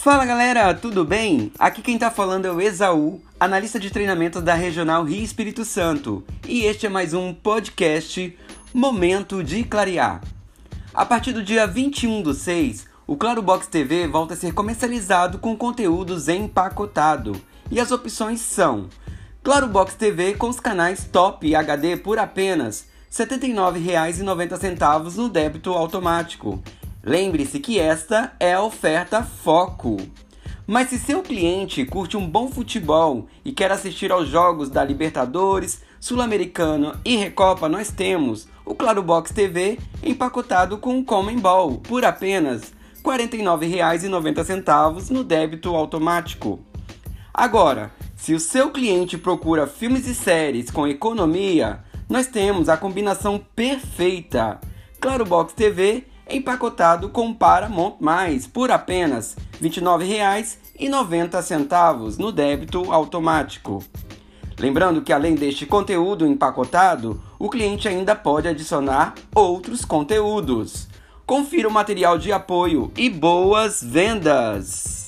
Fala galera, tudo bem? Aqui quem tá falando é o Exaú, analista de treinamento da Regional Rio Espírito Santo, e este é mais um podcast Momento de Clarear. A partir do dia 21 do 6, o Claro Box TV volta a ser comercializado com conteúdos empacotado, e as opções são Claro Box TV com os canais Top HD por apenas R$ 79,90 no débito automático Lembre-se que esta é a oferta foco. Mas se seu cliente curte um bom futebol e quer assistir aos jogos da Libertadores, Sul-Americano e Recopa, nós temos o Claro Box TV empacotado com o Common Ball por apenas R$ 49,90 no débito automático. Agora, se o seu cliente procura filmes e séries com economia, nós temos a combinação perfeita. Claro Box TV empacotado com Paramount+, por apenas R$ 29,90 no débito automático. Lembrando que além deste conteúdo empacotado, o cliente ainda pode adicionar outros conteúdos. Confira o material de apoio e boas vendas!